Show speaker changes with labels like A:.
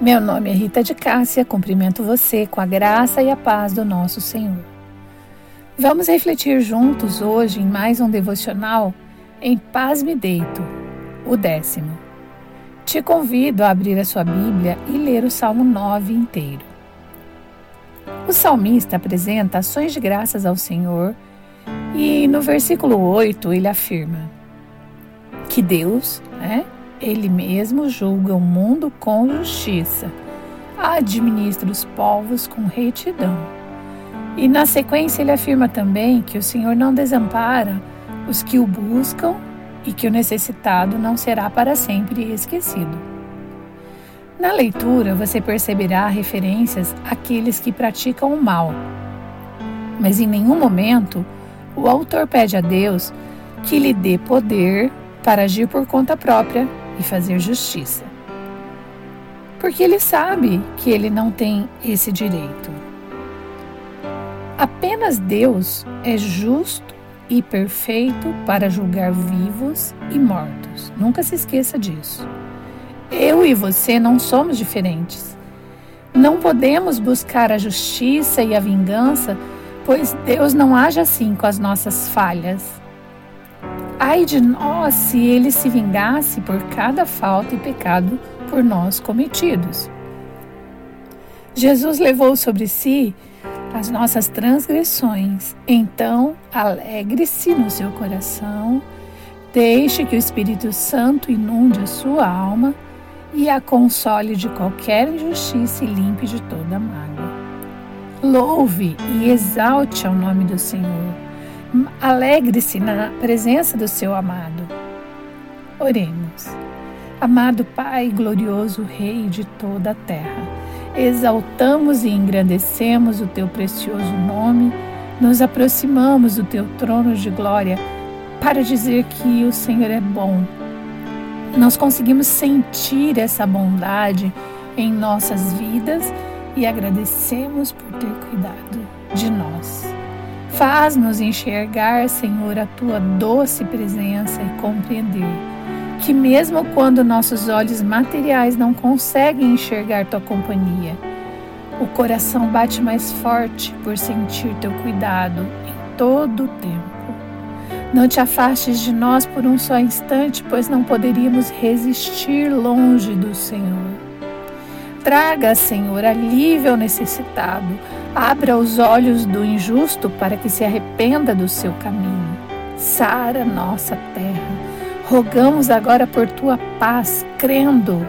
A: Meu nome é Rita de Cássia, cumprimento você com a graça e a paz do nosso Senhor. Vamos refletir juntos hoje em mais um devocional em Paz Me Deito, o décimo. Te convido a abrir a sua Bíblia e ler o Salmo 9 inteiro. O salmista apresenta ações de graças ao Senhor e no versículo 8 ele afirma que Deus, né, ele mesmo julga o mundo com justiça, administra os povos com retidão. E na sequência ele afirma também que o Senhor não desampara os que o buscam e que o necessitado não será para sempre esquecido. Na leitura você perceberá referências àqueles que praticam o mal, mas em nenhum momento o autor pede a Deus que lhe dê poder para agir por conta própria e fazer justiça. Porque ele sabe que ele não tem esse direito. Apenas Deus é justo e perfeito para julgar vivos e mortos. Nunca se esqueça disso. Eu e você não somos diferentes. Não podemos buscar a justiça e a vingança, pois Deus não age assim com as nossas falhas. Ai de nós se ele se vingasse por cada falta e pecado por nós cometidos. Jesus levou sobre si as nossas transgressões. Então, alegre-se no seu coração, deixe que o Espírito Santo inunde a sua alma e a console de qualquer injustiça e limpe de toda mágoa. Louve e exalte ao nome do Senhor Alegre-se na presença do seu amado. Oremos. Amado Pai, glorioso Rei de toda a terra, exaltamos e engrandecemos o teu precioso nome, nos aproximamos do teu trono de glória para dizer que o Senhor é bom. Nós conseguimos sentir essa bondade em nossas vidas e agradecemos por ter cuidado de nós. Faz-nos enxergar, Senhor, a tua doce presença e compreender que, mesmo quando nossos olhos materiais não conseguem enxergar tua companhia, o coração bate mais forte por sentir teu cuidado em todo o tempo. Não te afastes de nós por um só instante, pois não poderíamos resistir longe do Senhor. Traga, Senhor, alívio ao necessitado Abra os olhos do injusto para que se arrependa do seu caminho. Sara nossa terra. Rogamos agora por tua paz, crendo